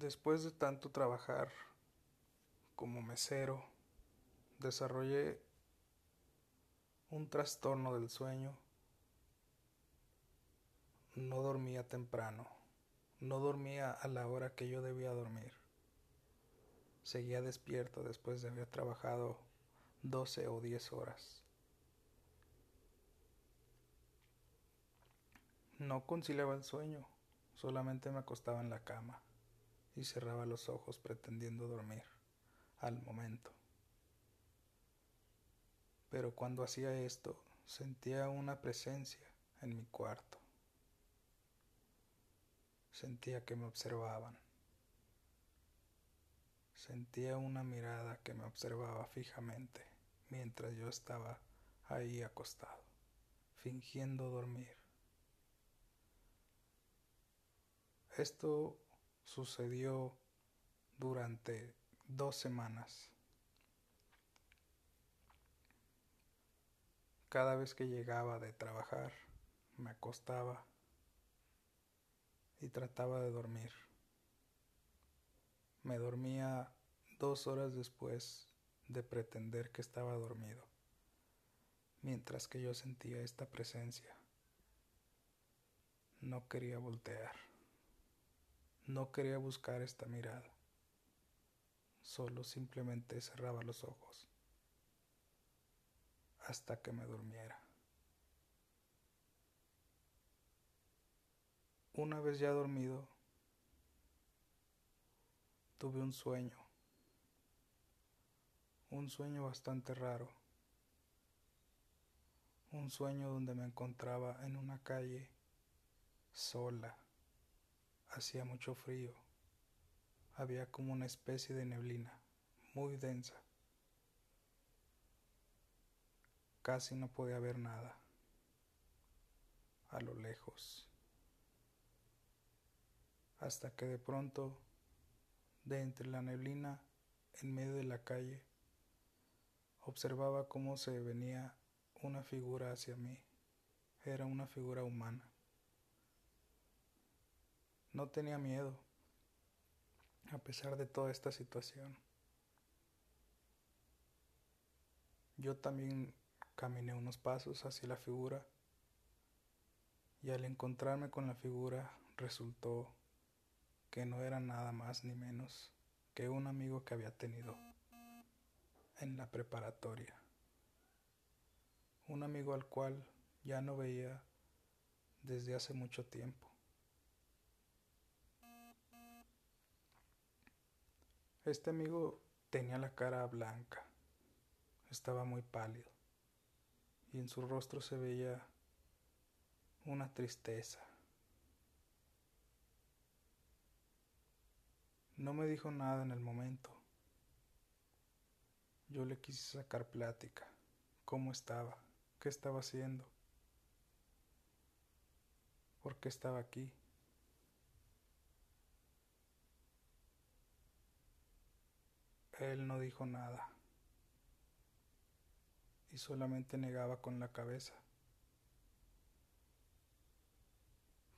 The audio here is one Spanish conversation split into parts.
Después de tanto trabajar como mesero, desarrollé un trastorno del sueño. No dormía temprano, no dormía a la hora que yo debía dormir. Seguía despierto después de haber trabajado 12 o 10 horas. No conciliaba el sueño, solamente me acostaba en la cama y cerraba los ojos pretendiendo dormir al momento. Pero cuando hacía esto, sentía una presencia en mi cuarto. Sentía que me observaban. Sentía una mirada que me observaba fijamente mientras yo estaba ahí acostado, fingiendo dormir. Esto sucedió durante dos semanas. Cada vez que llegaba de trabajar, me acostaba y trataba de dormir. Me dormía dos horas después de pretender que estaba dormido, mientras que yo sentía esta presencia. No quería voltear. No quería buscar esta mirada. Solo simplemente cerraba los ojos hasta que me durmiera. Una vez ya dormido, tuve un sueño, un sueño bastante raro, un sueño donde me encontraba en una calle sola Hacía mucho frío. Había como una especie de neblina, muy densa. Casi no podía ver nada. A lo lejos. Hasta que de pronto, de entre la neblina, en medio de la calle, observaba cómo se venía una figura hacia mí. Era una figura humana. No tenía miedo, a pesar de toda esta situación. Yo también caminé unos pasos hacia la figura y al encontrarme con la figura resultó que no era nada más ni menos que un amigo que había tenido en la preparatoria. Un amigo al cual ya no veía desde hace mucho tiempo. Este amigo tenía la cara blanca, estaba muy pálido y en su rostro se veía una tristeza. No me dijo nada en el momento. Yo le quise sacar plática, cómo estaba, qué estaba haciendo, por qué estaba aquí. Él no dijo nada. Y solamente negaba con la cabeza.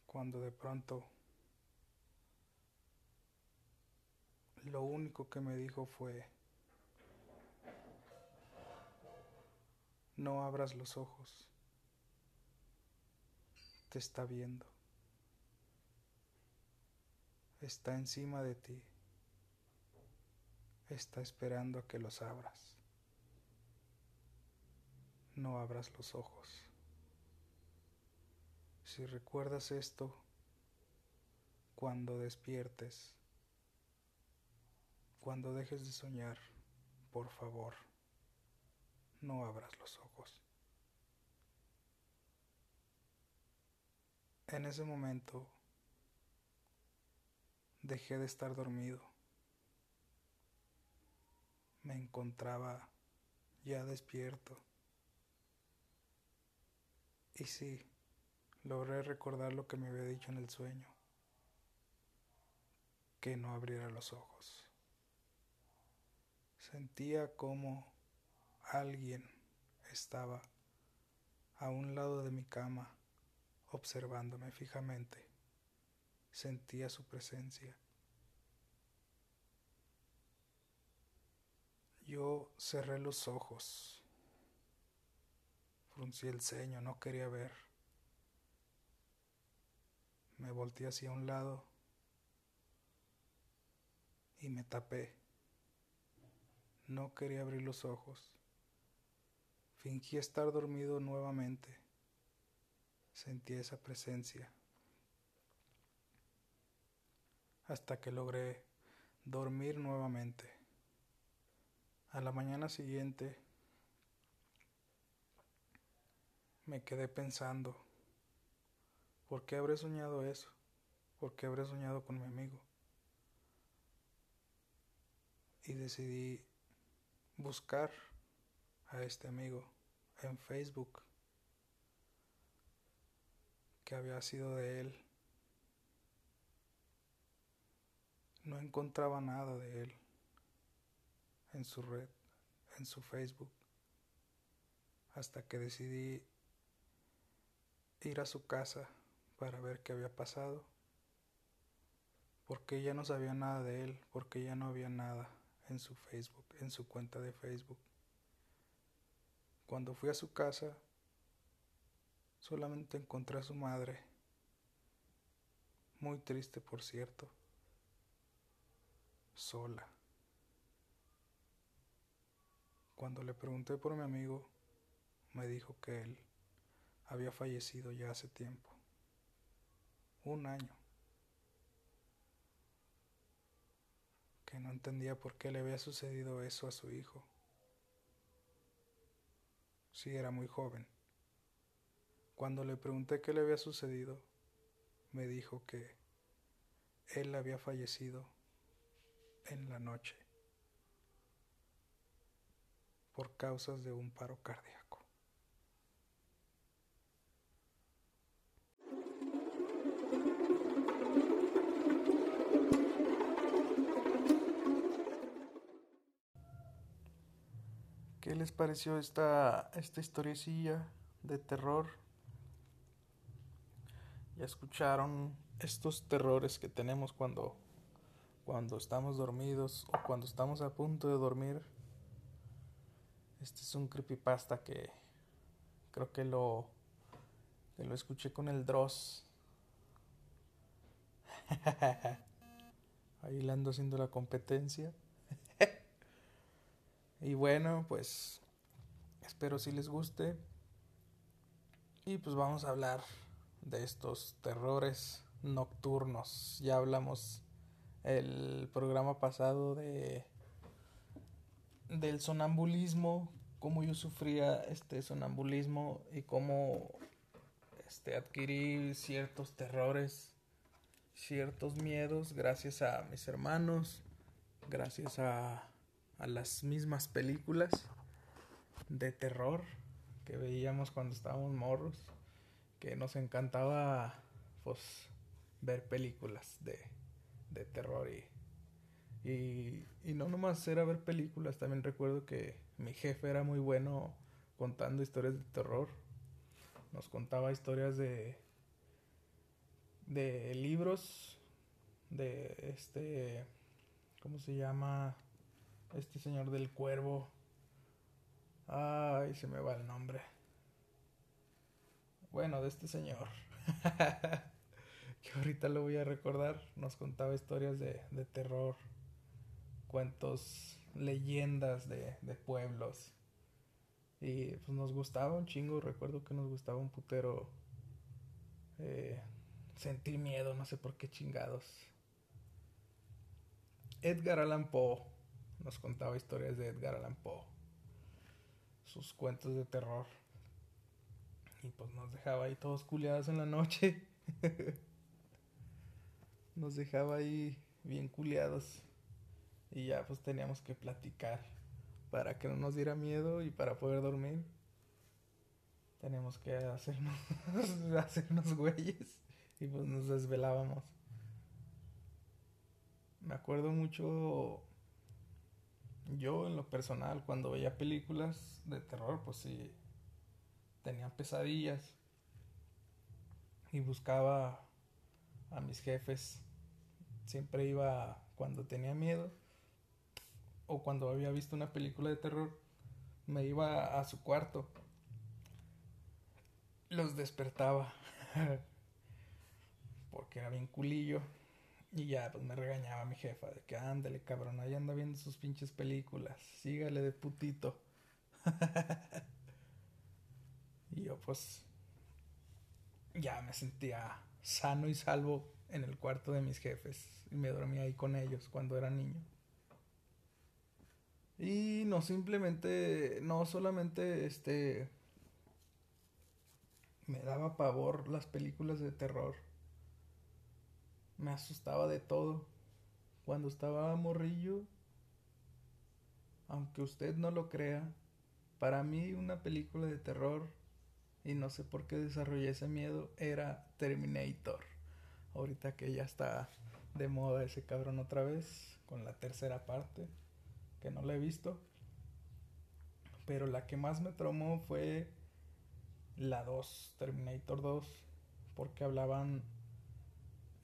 Cuando de pronto lo único que me dijo fue, no abras los ojos, te está viendo, está encima de ti está esperando a que los abras. No abras los ojos. Si recuerdas esto, cuando despiertes, cuando dejes de soñar, por favor, no abras los ojos. En ese momento dejé de estar dormido me encontraba ya despierto. Y sí, logré recordar lo que me había dicho en el sueño, que no abriera los ojos. Sentía como alguien estaba a un lado de mi cama observándome fijamente. Sentía su presencia Yo cerré los ojos, fruncí el ceño, no quería ver. Me volteé hacia un lado y me tapé. No quería abrir los ojos. Fingí estar dormido nuevamente. Sentí esa presencia. Hasta que logré dormir nuevamente. A la mañana siguiente me quedé pensando, ¿por qué habré soñado eso? ¿Por qué habré soñado con mi amigo? Y decidí buscar a este amigo en Facebook que había sido de él. No encontraba nada de él en su red, en su Facebook, hasta que decidí ir a su casa para ver qué había pasado, porque ya no sabía nada de él, porque ya no había nada en su Facebook, en su cuenta de Facebook. Cuando fui a su casa, solamente encontré a su madre, muy triste por cierto, sola. Cuando le pregunté por mi amigo, me dijo que él había fallecido ya hace tiempo, un año. que no entendía por qué le había sucedido eso a su hijo. Sí, era muy joven. Cuando le pregunté qué le había sucedido, me dijo que él había fallecido en la noche por causas de un paro cardíaco. ¿Qué les pareció esta, esta historiecilla de terror? Ya escucharon estos terrores que tenemos cuando, cuando estamos dormidos o cuando estamos a punto de dormir. Este es un creepypasta que creo que lo, que lo escuché con el Dross. Ahí ando haciendo la competencia. Y bueno, pues espero si les guste. Y pues vamos a hablar de estos terrores nocturnos. Ya hablamos el programa pasado de del sonambulismo, cómo yo sufría este sonambulismo y cómo este adquirí ciertos terrores, ciertos miedos gracias a mis hermanos, gracias a a las mismas películas de terror que veíamos cuando estábamos morros, que nos encantaba pues ver películas de, de terror y, y, y no nomás era ver películas, también recuerdo que mi jefe era muy bueno contando historias de terror, nos contaba historias de de libros de este ¿cómo se llama? Este señor del cuervo. Ay, se me va el nombre. Bueno, de este señor. que ahorita lo voy a recordar. Nos contaba historias de, de terror. Cuentos, leyendas de, de pueblos. Y pues nos gustaba un chingo. Recuerdo que nos gustaba un putero. Eh, sentir miedo, no sé por qué chingados. Edgar Allan Poe nos contaba historias de Edgar Allan Poe, sus cuentos de terror. Y pues nos dejaba ahí todos culiados en la noche. nos dejaba ahí bien culiados. Y ya pues teníamos que platicar para que no nos diera miedo y para poder dormir. Teníamos que hacernos, hacernos güeyes y pues nos desvelábamos. Me acuerdo mucho yo en lo personal cuando veía películas de terror pues sí tenía pesadillas y buscaba a mis jefes siempre iba cuando tenía miedo o cuando había visto una película de terror, me iba a su cuarto. Los despertaba. Porque era bien culillo. Y ya, pues me regañaba mi jefa de que ándale, cabrón, ahí anda viendo sus pinches películas. Sígale de putito. y yo, pues, ya me sentía sano y salvo en el cuarto de mis jefes. Y me dormía ahí con ellos cuando era niño. Y no simplemente, no solamente este, me daba pavor las películas de terror. Me asustaba de todo. Cuando estaba morrillo, aunque usted no lo crea, para mí una película de terror, y no sé por qué desarrollé ese miedo, era Terminator. Ahorita que ya está de moda ese cabrón otra vez, con la tercera parte que no la he visto. Pero la que más me traumó fue la 2, Terminator 2, porque hablaban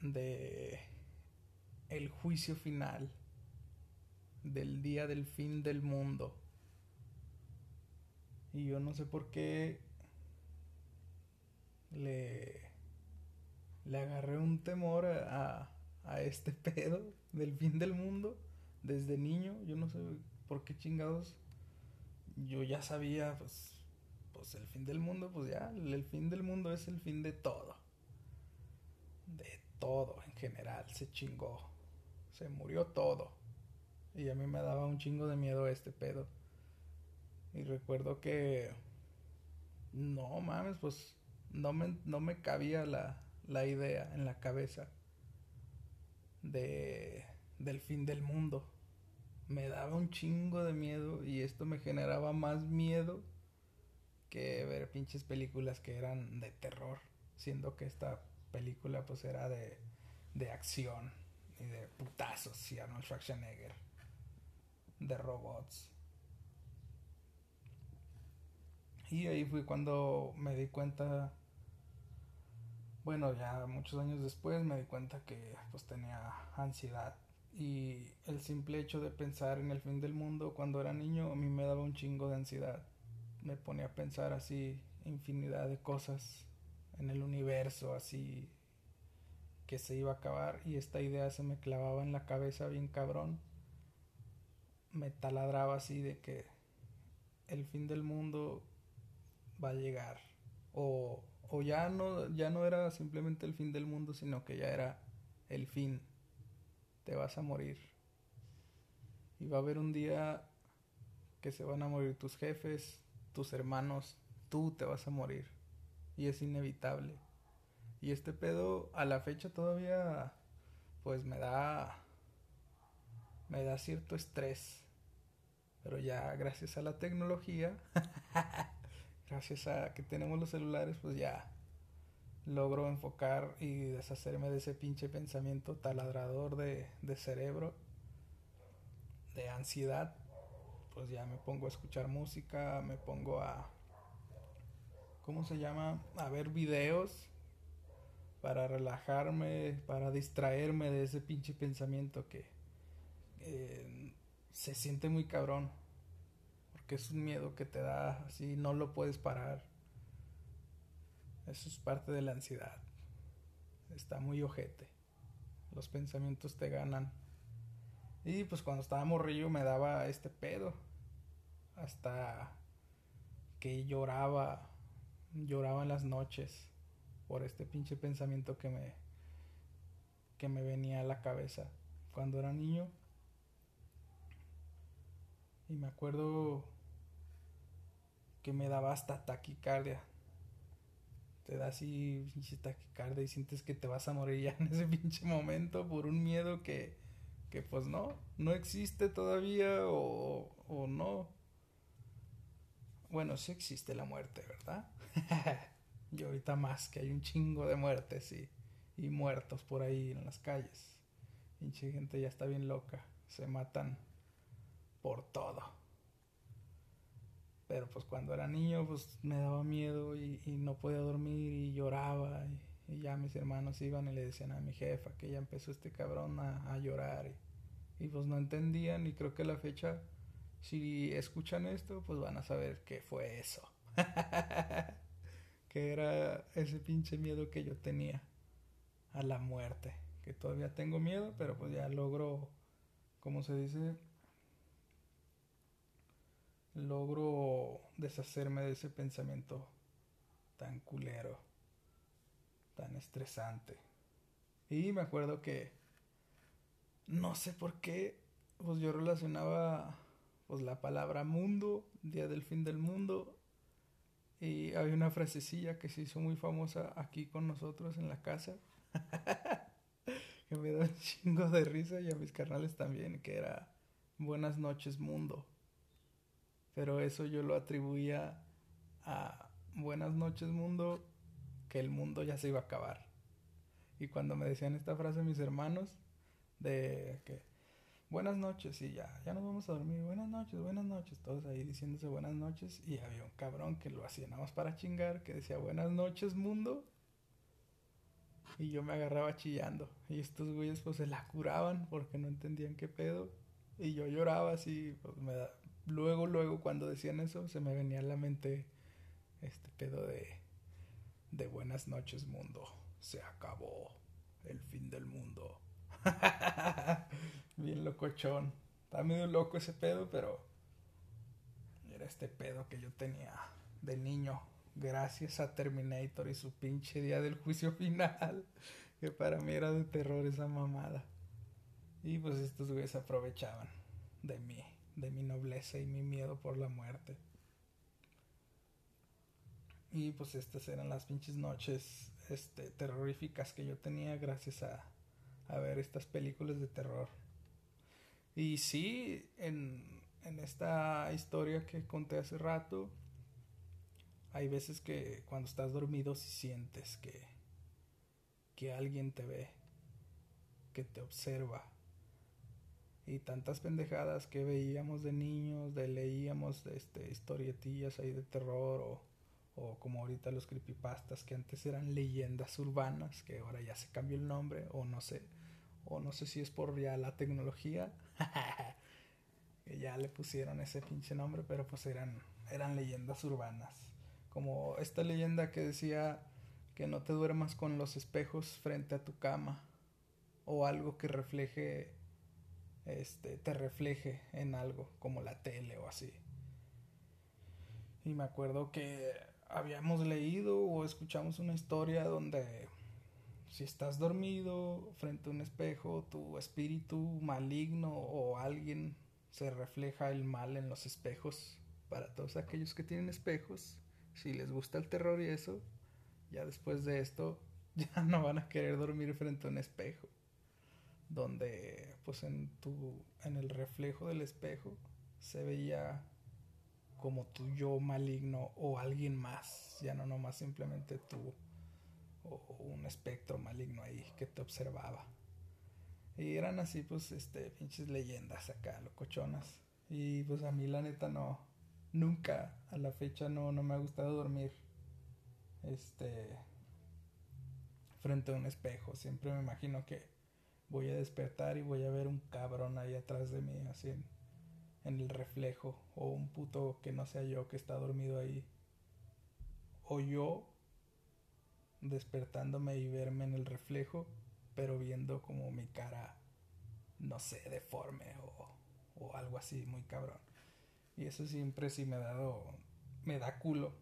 de el juicio final, del día del fin del mundo. Y yo no sé por qué le, le agarré un temor a, a este pedo del fin del mundo desde niño, yo no sé por qué chingados, yo ya sabía, pues, pues el fin del mundo, pues ya, el fin del mundo es el fin de todo. De todo en general, se chingó, se murió todo. Y a mí me daba un chingo de miedo este pedo. Y recuerdo que, no mames, pues no me, no me cabía la, la idea en la cabeza de del fin del mundo. Me daba un chingo de miedo y esto me generaba más miedo que ver pinches películas que eran de terror, siendo que esta película pues era de, de acción y de putazos y Arnold Schwarzenegger, de robots. Y ahí fue cuando me di cuenta bueno, ya muchos años después me di cuenta que pues tenía ansiedad y el simple hecho de pensar en el fin del mundo cuando era niño a mí me daba un chingo de ansiedad. Me ponía a pensar así infinidad de cosas en el universo, así que se iba a acabar y esta idea se me clavaba en la cabeza bien cabrón. Me taladraba así de que el fin del mundo va a llegar o, o ya no ya no era simplemente el fin del mundo, sino que ya era el fin te vas a morir. Y va a haber un día que se van a morir tus jefes, tus hermanos, tú te vas a morir. Y es inevitable. Y este pedo a la fecha todavía pues me da me da cierto estrés. Pero ya gracias a la tecnología, gracias a que tenemos los celulares, pues ya logro enfocar y deshacerme de ese pinche pensamiento taladrador de, de cerebro, de ansiedad, pues ya me pongo a escuchar música, me pongo a, ¿cómo se llama? A ver videos para relajarme, para distraerme de ese pinche pensamiento que se siente muy cabrón, porque es un miedo que te da, así no lo puedes parar eso es parte de la ansiedad. Está muy ojete. Los pensamientos te ganan. Y pues cuando estaba morrillo me daba este pedo. Hasta que lloraba. Lloraba en las noches. Por este pinche pensamiento que me. que me venía a la cabeza. Cuando era niño. Y me acuerdo que me daba hasta taquicardia te da así pinche taquicardia y sientes que te vas a morir ya en ese pinche momento por un miedo que, que pues no, no existe todavía o, o no. Bueno, sí existe la muerte, ¿verdad? y ahorita más, que hay un chingo de muertes y, y muertos por ahí en las calles. Pinche gente ya está bien loca, se matan por todo. Pero pues cuando era niño pues me daba miedo y, no podía dormir y lloraba y, ya mis hermanos iban y le decían a mi jefa que ya empezó este cabrón a, llorar Y pues no entendían y creo que la fecha, si escuchan esto, pues van a saber qué fue eso. que era ese pinche miedo que yo tenía a la muerte. Que todavía tengo miedo, pero pues ya logro, como se dice, logro deshacerme de ese pensamiento tan culero, tan estresante. Y me acuerdo que no sé por qué, pues yo relacionaba pues la palabra mundo, día del fin del mundo, y había una frasecilla que se hizo muy famosa aquí con nosotros en la casa, que me da un chingo de risa y a mis carnales también, que era buenas noches mundo. Pero eso yo lo atribuía a buenas noches mundo, que el mundo ya se iba a acabar. Y cuando me decían esta frase mis hermanos, de que buenas noches y ya, ya nos vamos a dormir, buenas noches, buenas noches, todos ahí diciéndose buenas noches y había un cabrón que lo hacía nada más para chingar, que decía buenas noches mundo y yo me agarraba chillando y estos güeyes pues se la curaban porque no entendían qué pedo y yo lloraba así, pues me da, luego, luego cuando decían eso se me venía a la mente este pedo de, de buenas noches mundo, se acabó el fin del mundo. Bien locochón. Está medio loco ese pedo, pero era este pedo que yo tenía de niño. Gracias a Terminator y su pinche día del juicio final. Que para mí era de terror esa mamada. Y pues estos güeyes aprovechaban de mí, de mi nobleza y mi miedo por la muerte. Y pues estas eran las pinches noches este, terroríficas que yo tenía gracias a, a ver estas películas de terror. Y sí, en, en esta historia que conté hace rato, hay veces que cuando estás dormido si sientes que, que alguien te ve, que te observa. Y tantas pendejadas que veíamos de niños, de leíamos este, historietillas ahí de terror o, o como ahorita los creepypastas que antes eran leyendas urbanas, que ahora ya se cambió el nombre o no sé o no sé si es por ya la tecnología, que ya le pusieron ese pinche nombre, pero pues eran, eran leyendas urbanas. Como esta leyenda que decía que no te duermas con los espejos frente a tu cama o algo que refleje este te refleje en algo como la tele o así. Y me acuerdo que habíamos leído o escuchamos una historia donde si estás dormido frente a un espejo, tu espíritu maligno o alguien se refleja el mal en los espejos. Para todos aquellos que tienen espejos, si les gusta el terror y eso, ya después de esto ya no van a querer dormir frente a un espejo. Donde pues en tu en el reflejo del espejo se veía como tu yo maligno o alguien más, ya no nomás simplemente tú o un espectro maligno ahí que te observaba. Y eran así, pues, este, pinches leyendas acá, locochonas. Y pues a mí la neta no, nunca a la fecha no, no me ha gustado dormir, este, frente a un espejo. Siempre me imagino que voy a despertar y voy a ver un cabrón ahí atrás de mí, así en, en el reflejo. O un puto que no sea yo que está dormido ahí. O yo despertándome y verme en el reflejo, pero viendo como mi cara, no sé, deforme o, o algo así muy cabrón. Y eso siempre sí me ha dado, me da culo.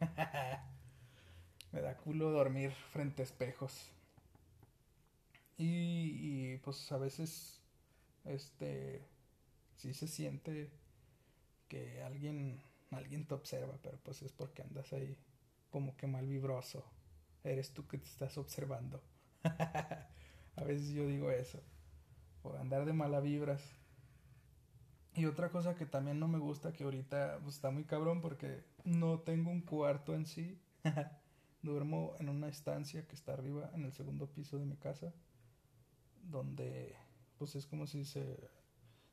me da culo dormir frente a espejos. Y, pues a veces, este, sí se siente que alguien, alguien te observa, pero pues es porque andas ahí como que mal vibroso. Eres tú que te estás observando. a veces yo digo eso. Por andar de mala vibras. Y otra cosa que también no me gusta, que ahorita pues, está muy cabrón porque no tengo un cuarto en sí. Duermo en una estancia que está arriba, en el segundo piso de mi casa. Donde pues es como si se,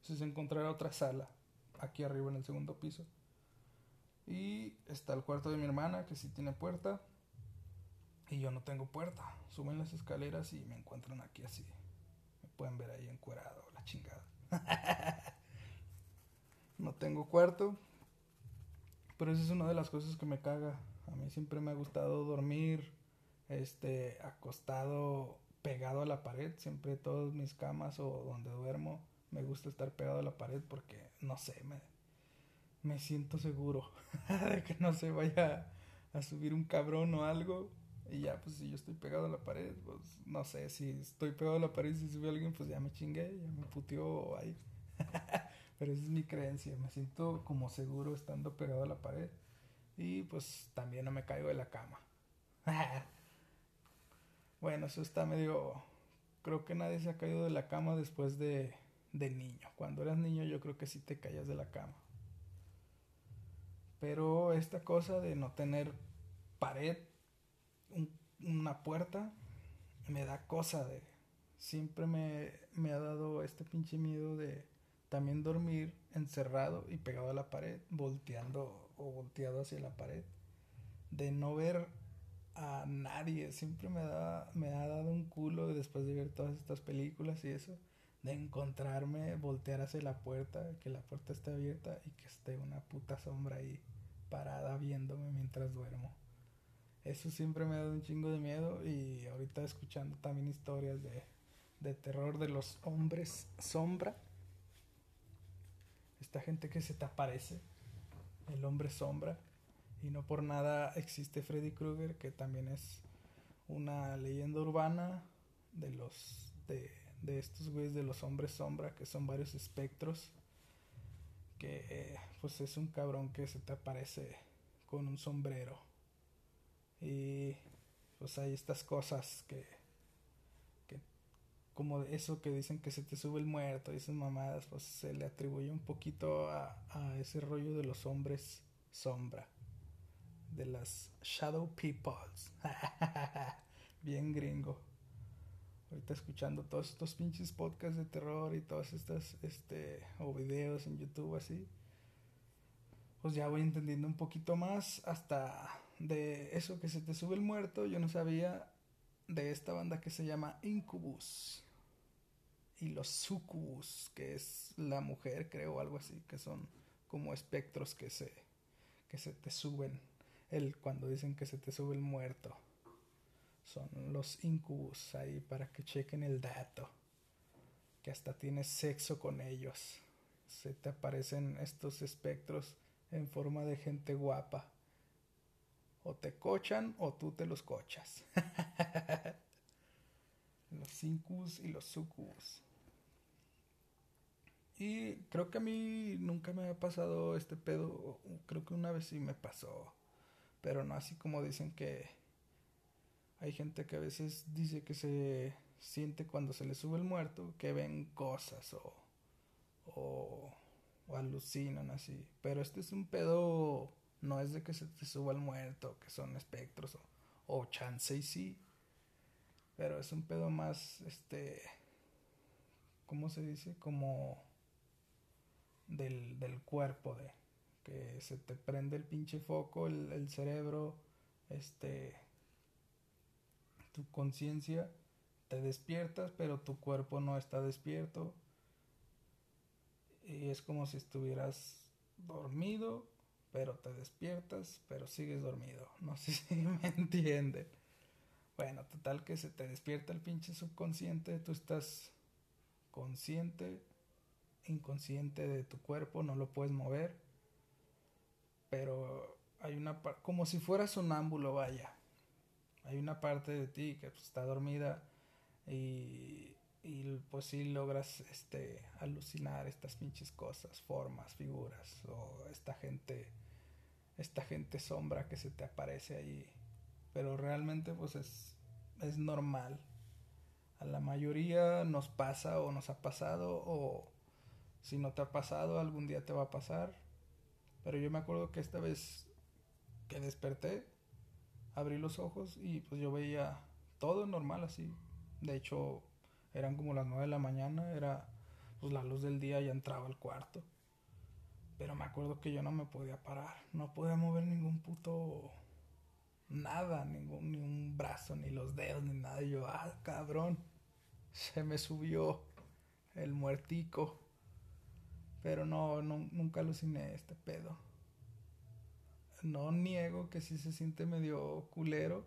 si se encontrara otra sala aquí arriba en el segundo piso. Y está el cuarto de mi hermana, que sí tiene puerta. Y yo no tengo puerta. Suben las escaleras y me encuentran aquí así. Me pueden ver ahí encuerado, la chingada. no tengo cuarto, pero esa es una de las cosas que me caga. A mí siempre me ha gustado dormir, este, acostado, pegado a la pared. Siempre todas mis camas o donde duermo, me gusta estar pegado a la pared porque, no sé, me, me siento seguro de que no se vaya a subir un cabrón o algo. Y ya, pues si yo estoy pegado a la pared, pues no sé, si estoy pegado a la pared y si sube alguien, pues ya me chingué, ya me puteó ahí. Pero esa es mi creencia, me siento como seguro estando pegado a la pared. Y pues también no me caigo de la cama. bueno, eso está medio... Creo que nadie se ha caído de la cama después de, de niño. Cuando eras niño yo creo que sí te caías de la cama. Pero esta cosa de no tener pared, una puerta, me da cosa de... Siempre me, me ha dado este pinche miedo de también dormir encerrado y pegado a la pared, volteando o volteado hacia la pared. De no ver a nadie. Siempre me, da, me ha dado un culo después de ver todas estas películas y eso. De encontrarme, voltear hacia la puerta, que la puerta esté abierta y que esté una puta sombra ahí parada viéndome mientras duermo. Eso siempre me ha dado un chingo de miedo y ahorita escuchando también historias de, de terror de los hombres sombra. Esta gente que se te aparece, el hombre sombra. Y no por nada existe Freddy Krueger, que también es una leyenda urbana de los de, de estos güeyes de los hombres sombra, que son varios espectros que pues es un cabrón que se te aparece con un sombrero. Y pues hay estas cosas que, que como eso que dicen que se te sube el muerto y esas mamadas, pues se le atribuye un poquito a, a ese rollo de los hombres sombra. De las Shadow Peoples. Bien gringo. Ahorita escuchando todos estos pinches podcasts de terror y todas estas, este, o videos en YouTube así, pues ya voy entendiendo un poquito más hasta de eso que se te sube el muerto, yo no sabía de esta banda que se llama Incubus y los Sucubus, que es la mujer, creo, algo así, que son como espectros que se, que se te suben, el, cuando dicen que se te sube el muerto son los incubus ahí para que chequen el dato. Que hasta tienes sexo con ellos. Se te aparecen estos espectros en forma de gente guapa. O te cochan o tú te los cochas. los incubus y los sucubus. Y creo que a mí nunca me ha pasado este pedo. Creo que una vez sí me pasó. Pero no así como dicen que hay gente que a veces dice que se siente cuando se le sube el muerto, que ven cosas o, o, alucinan así. Pero este es un pedo, no es de que se te suba el muerto, que son espectros o, o chance y sí. Pero es un pedo más, este, ¿cómo se dice? Como del, del cuerpo, de que se te prende el pinche foco, el, cerebro, este, tu conciencia, te despiertas, pero tu cuerpo no está despierto. Y es como si estuvieras dormido, pero te despiertas, pero sigues dormido. No sé si me entienden. Bueno, total que se te despierta el pinche subconsciente, tú estás consciente, inconsciente de tu cuerpo, no lo puedes mover, pero hay una como si fueras sonámbulo, vaya. Hay una parte de ti que pues, está dormida y, y pues sí logras este alucinar estas pinches cosas, formas, figuras o esta gente esta gente sombra que se te aparece ahí. Pero realmente pues es es normal. A la mayoría nos pasa o nos ha pasado o si no te ha pasado algún día te va a pasar. Pero yo me acuerdo que esta vez que desperté abrí los ojos y pues yo veía todo normal así. De hecho, eran como las nueve de la mañana, era pues la luz del día ya entraba al cuarto. Pero me acuerdo que yo no me podía parar, no podía mover ningún puto nada, ningún ni un brazo, ni los dedos, ni nada. Y yo, ah, cabrón, se me subió el muertico. Pero no, no, nunca aluciné este pedo. No niego que sí se siente medio culero.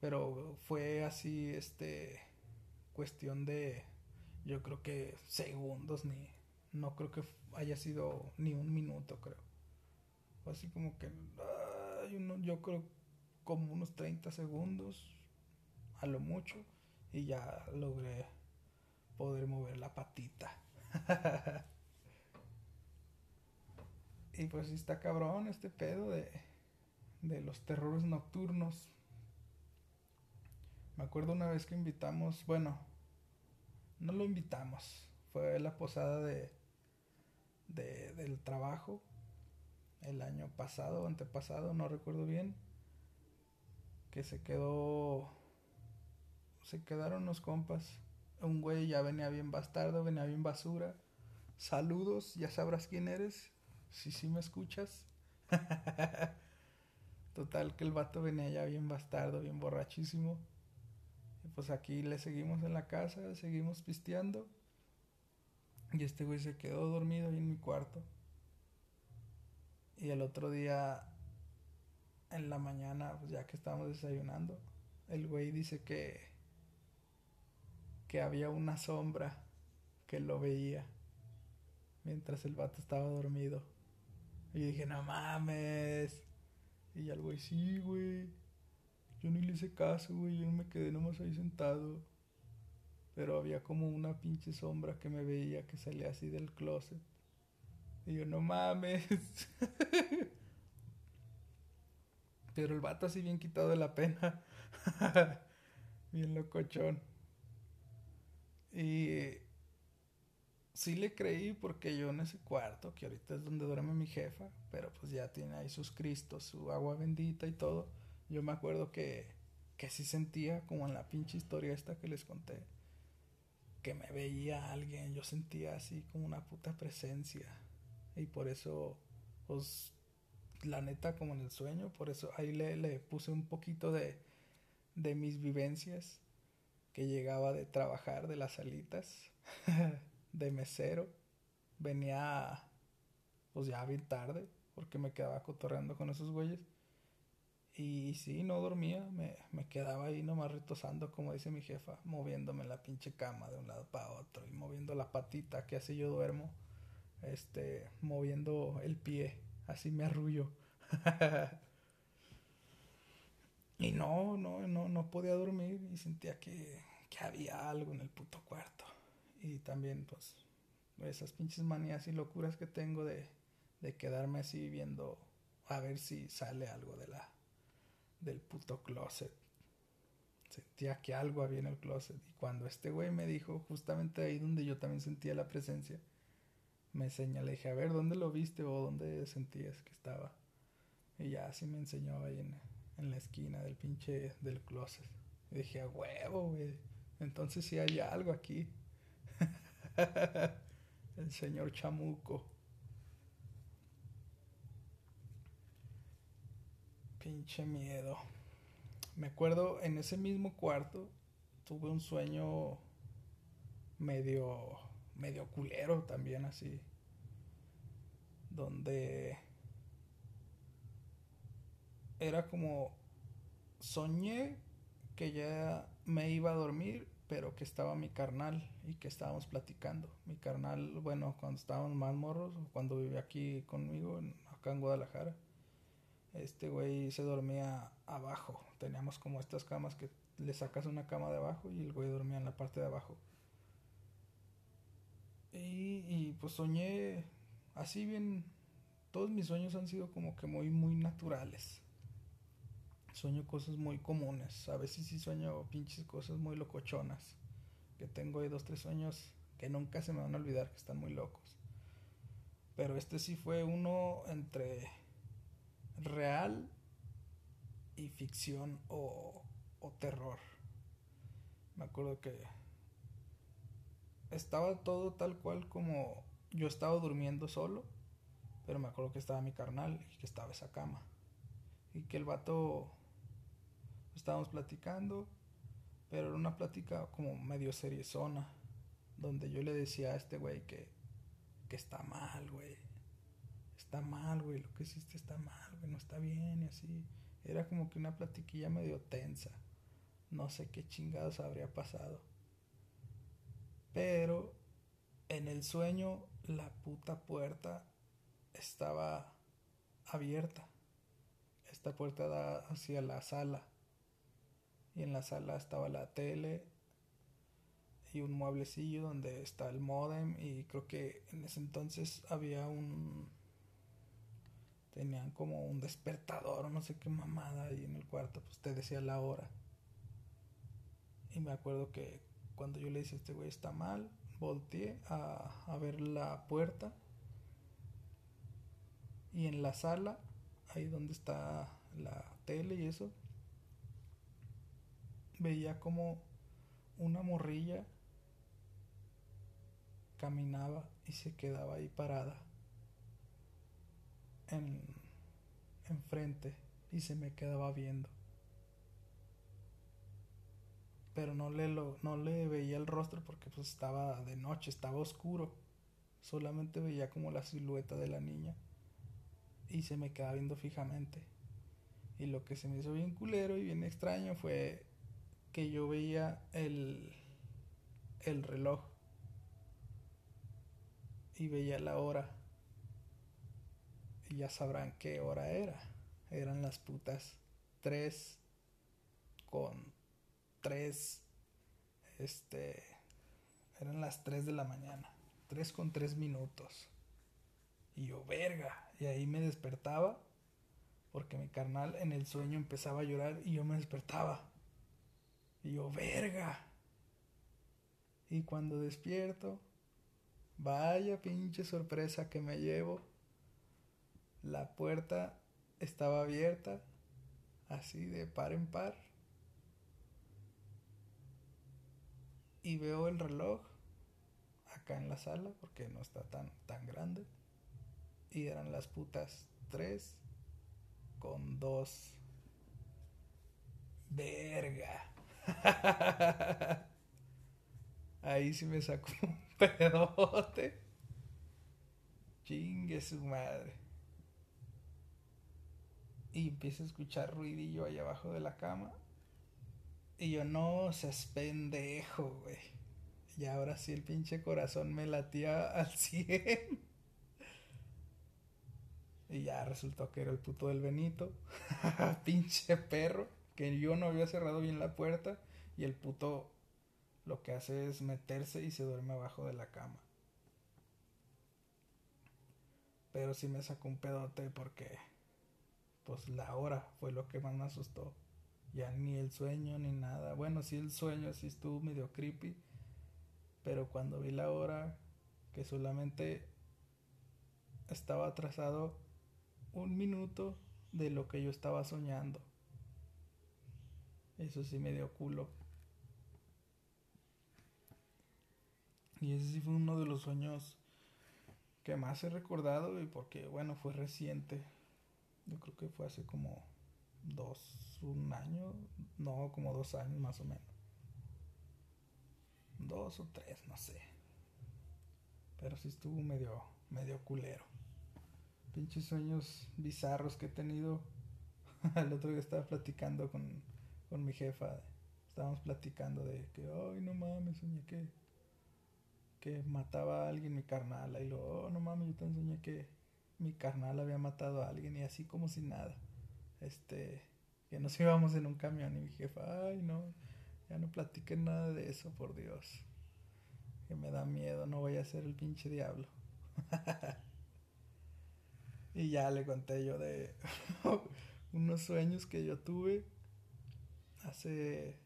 Pero fue así, este, cuestión de, yo creo que segundos, ni, no creo que haya sido ni un minuto, creo. Así como que, yo creo como unos 30 segundos, a lo mucho, y ya logré poder mover la patita. y pues está cabrón este pedo de, de los terrores nocturnos. Me acuerdo una vez que invitamos, bueno, no lo invitamos, fue la posada de, de del trabajo el año pasado, antepasado, no recuerdo bien, que se quedó, se quedaron los compas. Un güey ya venía bien bastardo, venía bien basura. Saludos, ya sabrás quién eres, si sí me escuchas. Total que el vato venía ya bien bastardo, bien borrachísimo. Y pues aquí le seguimos en la casa, seguimos pisteando. Y este güey se quedó dormido ahí en mi cuarto. Y el otro día, en la mañana, pues ya que estábamos desayunando, el güey dice que, que había una sombra que lo veía mientras el vato estaba dormido. Y dije, no mames. Y ya el güey, sí, güey. Yo ni le hice caso, güey. Yo me quedé nomás ahí sentado. Pero había como una pinche sombra que me veía que salía así del closet. Y yo, no mames. Pero el vato así bien quitado de la pena. bien locochón. Y sí le creí porque yo en ese cuarto, que ahorita es donde duerme mi jefa, pero pues ya tiene ahí sus cristos, su agua bendita y todo. Yo me acuerdo que, que sí sentía como en la pinche historia esta que les conté, que me veía alguien, yo sentía así como una puta presencia. Y por eso, pues, la neta, como en el sueño, por eso ahí le, le puse un poquito de, de mis vivencias que llegaba de trabajar de las salitas, de mesero. Venía, pues ya bien tarde, porque me quedaba cotorreando con esos güeyes. Y sí, no dormía, me, me quedaba ahí nomás retosando, como dice mi jefa, moviéndome la pinche cama de un lado para otro y moviendo la patita, que así yo duermo este, moviendo el pie, así me arrullo. y no, no, no, no podía dormir y sentía que, que había algo en el puto cuarto. Y también, pues, esas pinches manías y locuras que tengo de, de quedarme así viendo a ver si sale algo de la del puto closet. Sentía que algo había en el closet. Y cuando este güey me dijo, justamente ahí donde yo también sentía la presencia, me señalé, dije, a ver, ¿dónde lo viste o dónde sentías que estaba? Y ya así me enseñó ahí en, en la esquina del pinche del closet. Y dije, a huevo, güey. Entonces sí hay algo aquí. El señor chamuco. Pinche miedo. Me acuerdo en ese mismo cuarto tuve un sueño medio medio culero también así. Donde era como soñé que ya me iba a dormir, pero que estaba mi carnal y que estábamos platicando. Mi carnal, bueno, cuando estábamos más morros, cuando vivía aquí conmigo, acá en Guadalajara, este güey se dormía abajo. Teníamos como estas camas que le sacas una cama de abajo y el güey dormía en la parte de abajo. Y, pues soñé así bien. Todos mis sueños han sido como que muy, muy naturales. Sueño cosas muy comunes. A veces sí sueño pinches cosas muy locochonas. Que tengo ahí dos, tres sueños que nunca se me van a olvidar, que están muy locos. Pero este sí fue uno entre real y ficción o, o terror. Me acuerdo que estaba todo tal cual como yo estaba durmiendo solo, pero me acuerdo que estaba mi carnal y que estaba esa cama. Y que el vato estábamos platicando Pero era una plática como medio seriezona. Donde yo le decía a este güey que, que está mal, güey. Está mal, güey. Lo que hiciste está mal, güey. No está bien y así. Era como que una platiquilla medio tensa. No sé qué chingados habría pasado. Pero en el sueño la puta puerta estaba abierta. Esta puerta da hacia la sala. Y en la sala estaba la tele y un mueblecillo donde está el modem y creo que en ese entonces había un tenían como un despertador no sé qué mamada ahí en el cuarto, pues te decía la hora. Y me acuerdo que cuando yo le dije este güey está mal, volteé a, a ver la puerta y en la sala, ahí donde está la tele y eso, veía como una morrilla caminaba y se quedaba ahí parada en enfrente y se me quedaba viendo. Pero no le lo, no le veía el rostro porque pues estaba de noche, estaba oscuro. Solamente veía como la silueta de la niña y se me quedaba viendo fijamente. Y lo que se me hizo bien culero y bien extraño fue que yo veía el, el reloj y veía la hora. Y ya sabrán qué hora era. Eran las putas tres con tres, este, eran las tres de la mañana. Tres con tres minutos. Y yo, verga. Y ahí me despertaba. Porque mi carnal en el sueño empezaba a llorar y yo me despertaba. Y yo, verga. Y cuando despierto, vaya pinche sorpresa que me llevo. La puerta estaba abierta, así de par en par. Y veo el reloj acá en la sala, porque no está tan, tan grande. Y eran las putas tres con dos. Verga. Ahí sí me sacó un pedote. Chingue su madre. Y empiezo a escuchar ruidillo ahí abajo de la cama. Y yo, no seas pendejo, güey. Y ahora sí el pinche corazón me latía al 100. Y ya resultó que era el puto del Benito. pinche perro que yo no había cerrado bien la puerta y el puto lo que hace es meterse y se duerme abajo de la cama. Pero sí me sacó un pedote porque pues la hora fue lo que más me asustó. Ya ni el sueño ni nada. Bueno, sí el sueño sí estuvo medio creepy. Pero cuando vi la hora que solamente estaba atrasado un minuto de lo que yo estaba soñando. Eso sí me dio culo. Y ese sí fue uno de los sueños que más he recordado y porque, bueno, fue reciente. Yo creo que fue hace como dos, un año, no, como dos años más o menos. Dos o tres, no sé. Pero sí estuvo medio, medio culero. Pinches sueños bizarros que he tenido. El otro día estaba platicando con con mi jefa. Estábamos platicando de que, ay, no mames, soñé que, que mataba a alguien mi carnal. Y luego, oh, no mames, yo también soñé que mi carnal había matado a alguien y así como si nada. Este, que nos íbamos en un camión y mi jefa, ay, no, ya no platiquen nada de eso, por Dios. Que me da miedo, no voy a ser el pinche diablo. y ya le conté yo de unos sueños que yo tuve hace,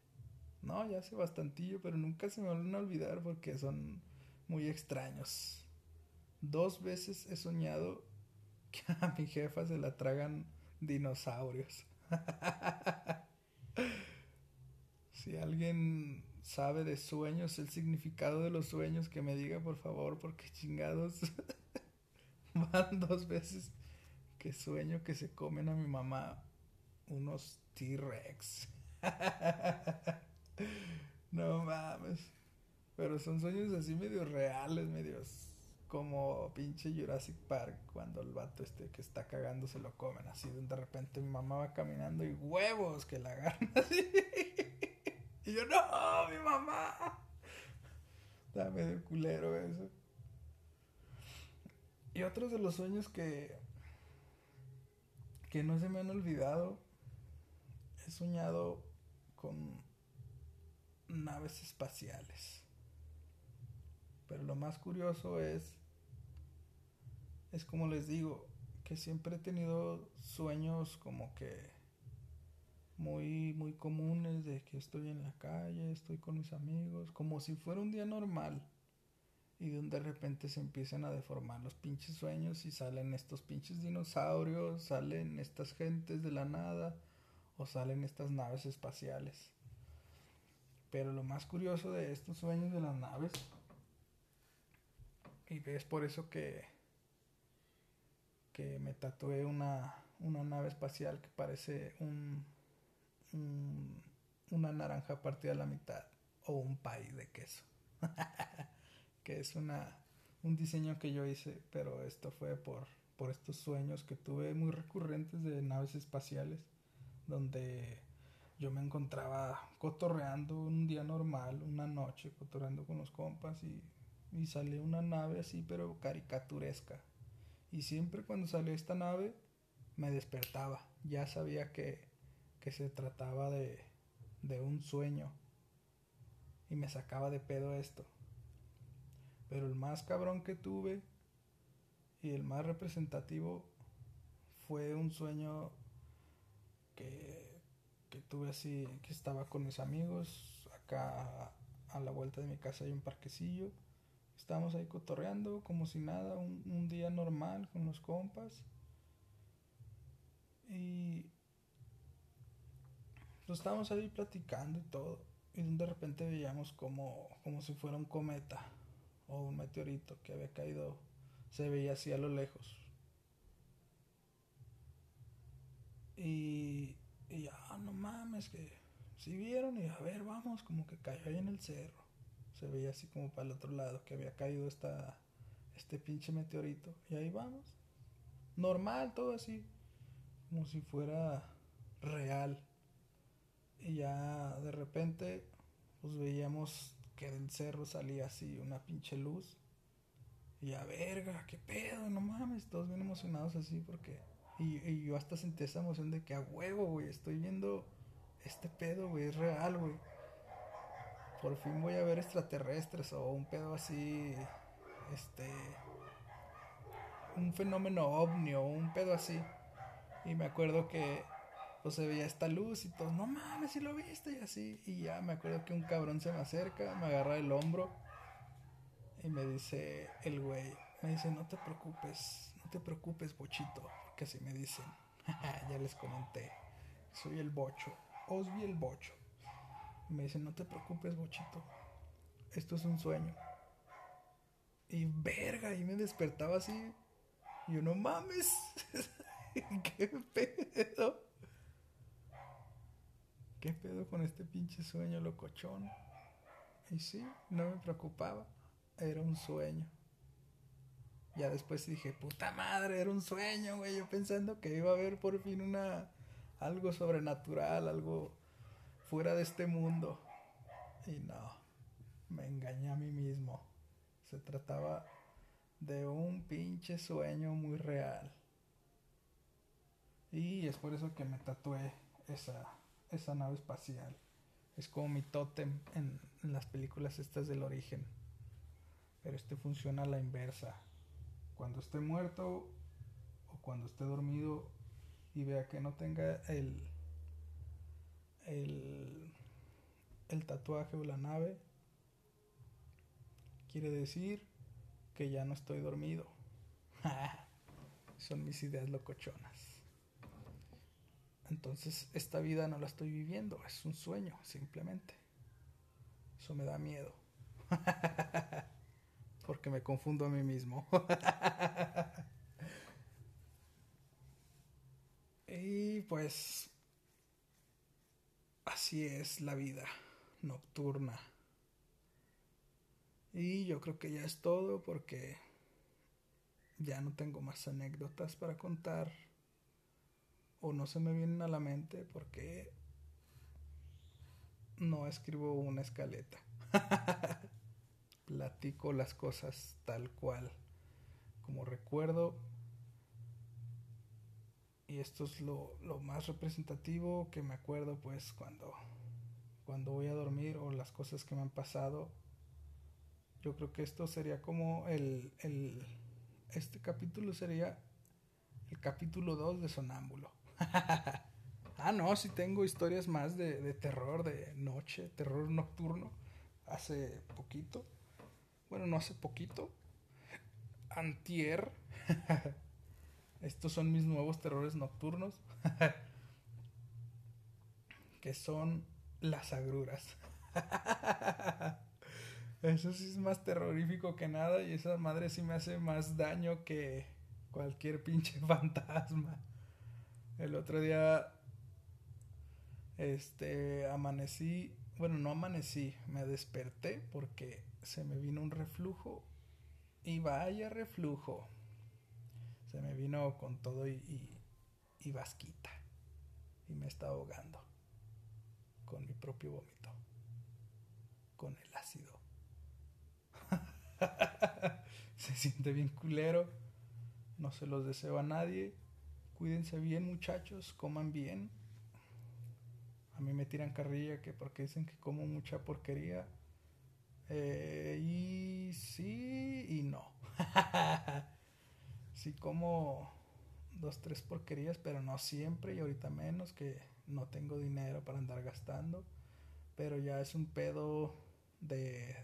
no, ya hace bastantillo, pero nunca se me van a olvidar porque son muy extraños. Dos veces he soñado que a mi jefa se la tragan dinosaurios. si alguien sabe de sueños, el significado de los sueños, que me diga por favor, porque chingados van dos veces que sueño que se comen a mi mamá unos T-Rex. no mames. Pero son sueños así medio reales, medios como pinche Jurassic Park, cuando el vato este que está cagando se lo comen, así de repente mi mamá va caminando y huevos que la agarran así. Y yo, no, mi mamá. Está medio culero eso. Y otros de los sueños que, que no se me han olvidado, he soñado con naves espaciales. Pero lo más curioso es, es como les digo, que siempre he tenido sueños como que muy, muy comunes de que estoy en la calle, estoy con mis amigos, como si fuera un día normal. Y de repente se empiezan a deformar los pinches sueños y salen estos pinches dinosaurios, salen estas gentes de la nada o salen estas naves espaciales. Pero lo más curioso de estos sueños de las naves, y es por eso que, que me tatué una, una nave espacial que parece un, una naranja partida a la mitad o un pay de queso. que es una, un diseño que yo hice, pero esto fue por, por estos sueños que tuve muy recurrentes de naves espaciales, donde yo me encontraba cotorreando un día normal, una noche, cotorreando con los compas y, y salió una nave así, pero caricaturesca. Y siempre cuando salió esta nave, me despertaba. Ya sabía que que se trataba de, de un sueño y me sacaba de pedo esto. Pero el más cabrón que tuve y el más representativo fue un sueño que, que tuve así, que estaba con mis amigos, acá a la vuelta de mi casa hay un parquecillo, estábamos ahí cotorreando como si nada, un, un día normal con los compas. Y estábamos ahí platicando y todo. Y de repente veíamos como, como si fuera un cometa o un meteorito que había caído. Se veía así a lo lejos. Y, y ya, ah, no mames, que si vieron y a ver, vamos, como que cayó ahí en el cerro. Se veía así como para el otro lado, que había caído esta, este pinche meteorito. Y ahí vamos. Normal, todo así. Como si fuera real. Y ya de repente, pues veíamos que del cerro salía así una pinche luz. Y a verga, qué pedo, no mames, todos bien emocionados así porque... Y, yo hasta sentí esa emoción de que a huevo, güey, estoy viendo este pedo, güey, es real, güey. Por fin voy a ver extraterrestres o un pedo así, este... Un fenómeno ovni o un pedo así. Y me acuerdo que pues se veía esta luz y todo, no mames, si lo viste y así. Y ya me acuerdo que un cabrón se me acerca, me agarra el hombro y me dice el güey, me dice, no te preocupes, no te preocupes, bochito, que así me dicen. ya les comenté, soy el bocho, Osby el bocho. Me dice, no te preocupes, bochito, esto es un sueño. Y verga, y me despertaba así. Y yo, no mames, qué pedo. ¿qué pedo con este pinche sueño locochón? Y sí, no me preocupaba, era un sueño. Ya después dije, puta madre, era un sueño, güey, yo pensando que iba a haber por fin una algo sobrenatural, algo fuera de este mundo. Y no, me engañé a mí mismo. Se trataba de un pinche sueño muy real. Y es por eso que me tatué esa esa nave espacial. Es como mi tótem en, las películas estas del origen. Pero este funciona a la inversa. Cuando esté muerto o cuando esté dormido y vea que no tenga el, el, el tatuaje o la nave, quiere decir que ya no estoy dormido. Son mis ideas locochonas. Entonces esta vida no la estoy viviendo, es un sueño simplemente. Eso me da miedo. Porque me confundo a mí mismo. y pues así es la vida. nocturna. Y yo creo que ya es todo porque ya no tengo más anécdotas para contar o no se me vienen a la mente porque no escribo una escaleta. Platico las cosas tal cual, como recuerdo. Y esto es lo, lo, más representativo que me acuerdo pues cuando, cuando voy a dormir o las cosas que me han pasado. Yo creo que esto sería como el, el este capítulo sería el capítulo 2 de Sonámbulo. ah, no, sí tengo historias más de, de, terror, de noche, terror nocturno. Hace poquito. Bueno, no hace poquito. Antier. Estos son mis nuevos terrores nocturnos. que son las agruras. Eso sí es más terrorífico que nada y esa madre sí me hace más daño que cualquier pinche fantasma. El otro día, este, amanecí, bueno, no amanecí, me desperté porque se me vino un reflujo y vaya reflujo. Se me vino con todo y, y, vasquita y me está ahogando con mi propio vómito, con el ácido. se siente bien culero. No se los deseo a nadie. Cuídense bien muchachos, coman bien. A mí me tiran carrilla que porque dicen que como mucha porquería. Eh, y sí y no. sí como dos, tres porquerías, pero no siempre y ahorita menos que no tengo dinero para andar gastando. Pero ya es un pedo de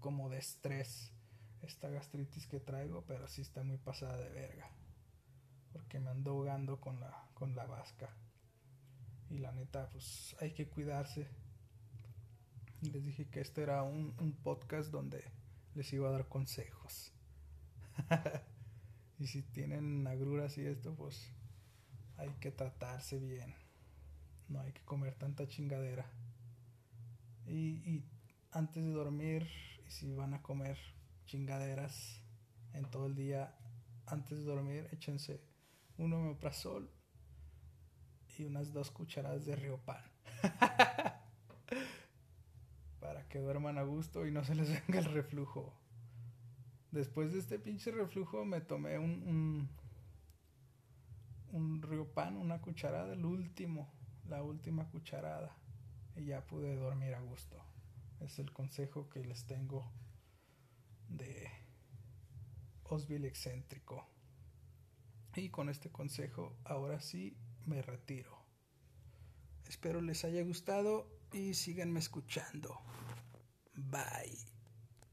como de estrés esta gastritis que traigo, pero sí está muy pasada de verga. Porque me ando ahogando con la, con la vasca. Y la neta, pues hay que cuidarse. Les dije que este era un, un podcast donde les iba a dar consejos. y si tienen agruras y esto, pues hay que tratarse bien. No hay que comer tanta chingadera. Y, y antes de dormir, y si van a comer chingaderas en todo el día antes de dormir, échense un omeprazol y unas dos cucharadas de riopan. Para que duerman a gusto y no se les venga el reflujo. Después de este pinche reflujo me tomé un, un, un riopan, una cucharada, el último, la última cucharada. Y ya pude dormir a gusto. Es el consejo que les tengo de Osville excéntrico. Y con este consejo, ahora sí me retiro. Espero les haya gustado y síganme escuchando. Bye.